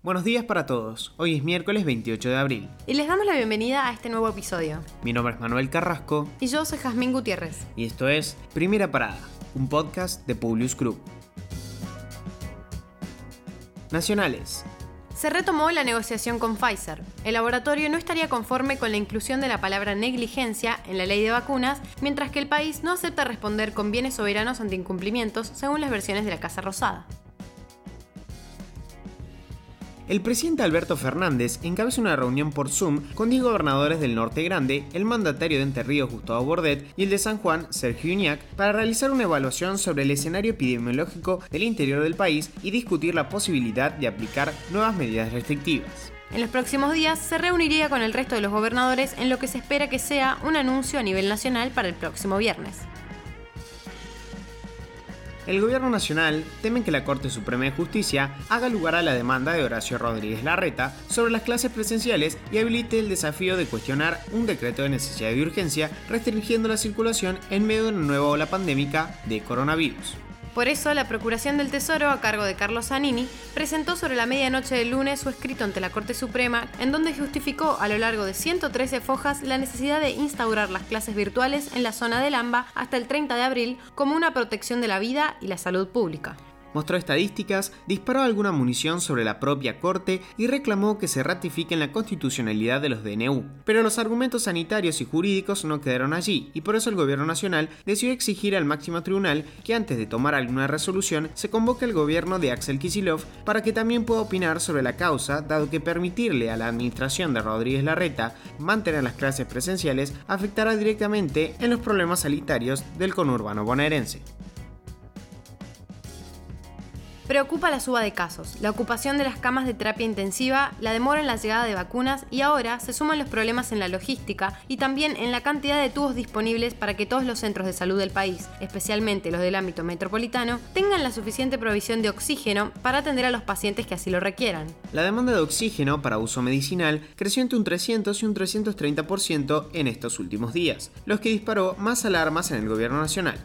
Buenos días para todos. Hoy es miércoles 28 de abril. Y les damos la bienvenida a este nuevo episodio. Mi nombre es Manuel Carrasco. Y yo soy Jazmín Gutiérrez. Y esto es Primera Parada, un podcast de Publius Group. Nacionales. Se retomó la negociación con Pfizer. El laboratorio no estaría conforme con la inclusión de la palabra negligencia en la ley de vacunas, mientras que el país no acepta responder con bienes soberanos ante incumplimientos, según las versiones de la Casa Rosada. El presidente Alberto Fernández encabeza una reunión por Zoom con 10 gobernadores del Norte Grande, el mandatario de Entre Ríos Gustavo Bordet y el de San Juan Sergio Uñac para realizar una evaluación sobre el escenario epidemiológico del interior del país y discutir la posibilidad de aplicar nuevas medidas restrictivas. En los próximos días se reuniría con el resto de los gobernadores en lo que se espera que sea un anuncio a nivel nacional para el próximo viernes. El gobierno nacional teme que la Corte Suprema de Justicia haga lugar a la demanda de Horacio Rodríguez Larreta sobre las clases presenciales y habilite el desafío de cuestionar un decreto de necesidad y urgencia restringiendo la circulación en medio de una nueva ola pandémica de coronavirus. Por eso, la Procuración del Tesoro, a cargo de Carlos Zanini, presentó sobre la medianoche del lunes su escrito ante la Corte Suprema, en donde justificó a lo largo de 113 fojas la necesidad de instaurar las clases virtuales en la zona del AMBA hasta el 30 de abril como una protección de la vida y la salud pública mostró estadísticas, disparó alguna munición sobre la propia Corte y reclamó que se ratifiquen la constitucionalidad de los DNU. Pero los argumentos sanitarios y jurídicos no quedaron allí, y por eso el gobierno nacional decidió exigir al máximo tribunal que antes de tomar alguna resolución se convoque al gobierno de Axel Kisilov para que también pueda opinar sobre la causa, dado que permitirle a la administración de Rodríguez Larreta mantener las clases presenciales afectará directamente en los problemas sanitarios del conurbano bonaerense. Preocupa la suba de casos, la ocupación de las camas de terapia intensiva, la demora en la llegada de vacunas y ahora se suman los problemas en la logística y también en la cantidad de tubos disponibles para que todos los centros de salud del país, especialmente los del ámbito metropolitano, tengan la suficiente provisión de oxígeno para atender a los pacientes que así lo requieran. La demanda de oxígeno para uso medicinal creció entre un 300 y un 330% en estos últimos días, los que disparó más alarmas en el gobierno nacional.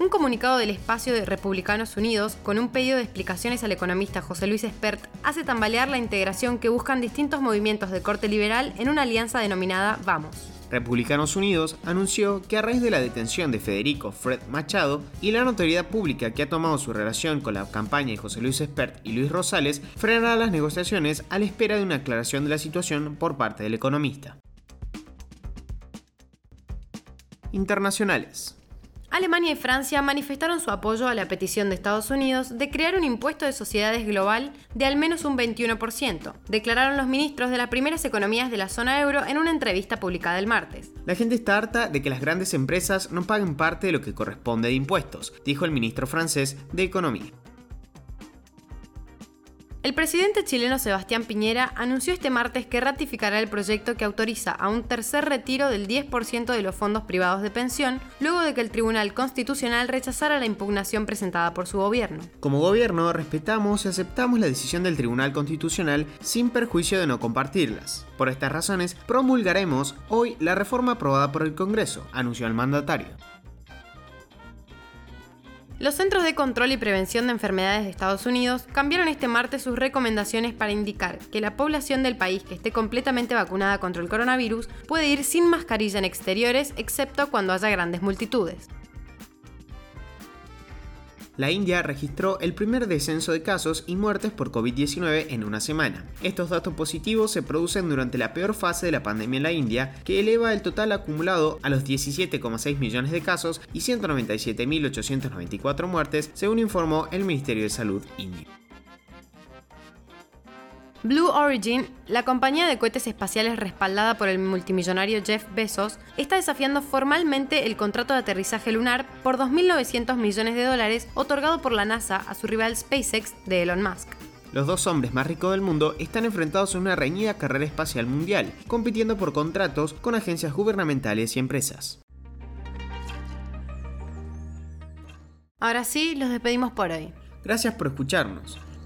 Un comunicado del espacio de Republicanos Unidos, con un pedido de explicaciones al economista José Luis Espert, hace tambalear la integración que buscan distintos movimientos de corte liberal en una alianza denominada Vamos. Republicanos Unidos anunció que a raíz de la detención de Federico Fred Machado y la notoriedad pública que ha tomado su relación con la campaña de José Luis Espert y Luis Rosales, frenará las negociaciones a la espera de una aclaración de la situación por parte del economista. Internacionales. Alemania y Francia manifestaron su apoyo a la petición de Estados Unidos de crear un impuesto de sociedades global de al menos un 21%, declararon los ministros de las primeras economías de la zona euro en una entrevista publicada el martes. La gente está harta de que las grandes empresas no paguen parte de lo que corresponde de impuestos, dijo el ministro francés de Economía. El presidente chileno Sebastián Piñera anunció este martes que ratificará el proyecto que autoriza a un tercer retiro del 10% de los fondos privados de pensión, luego de que el Tribunal Constitucional rechazara la impugnación presentada por su gobierno. Como gobierno, respetamos y aceptamos la decisión del Tribunal Constitucional sin perjuicio de no compartirlas. Por estas razones, promulgaremos hoy la reforma aprobada por el Congreso, anunció el mandatario. Los Centros de Control y Prevención de Enfermedades de Estados Unidos cambiaron este martes sus recomendaciones para indicar que la población del país que esté completamente vacunada contra el coronavirus puede ir sin mascarilla en exteriores excepto cuando haya grandes multitudes la India registró el primer descenso de casos y muertes por COVID-19 en una semana. Estos datos positivos se producen durante la peor fase de la pandemia en la India, que eleva el total acumulado a los 17,6 millones de casos y 197.894 muertes, según informó el Ministerio de Salud indio. Blue Origin, la compañía de cohetes espaciales respaldada por el multimillonario Jeff Bezos, está desafiando formalmente el contrato de aterrizaje lunar por 2.900 millones de dólares otorgado por la NASA a su rival SpaceX de Elon Musk. Los dos hombres más ricos del mundo están enfrentados en una reñida carrera espacial mundial, compitiendo por contratos con agencias gubernamentales y empresas. Ahora sí, los despedimos por hoy. Gracias por escucharnos.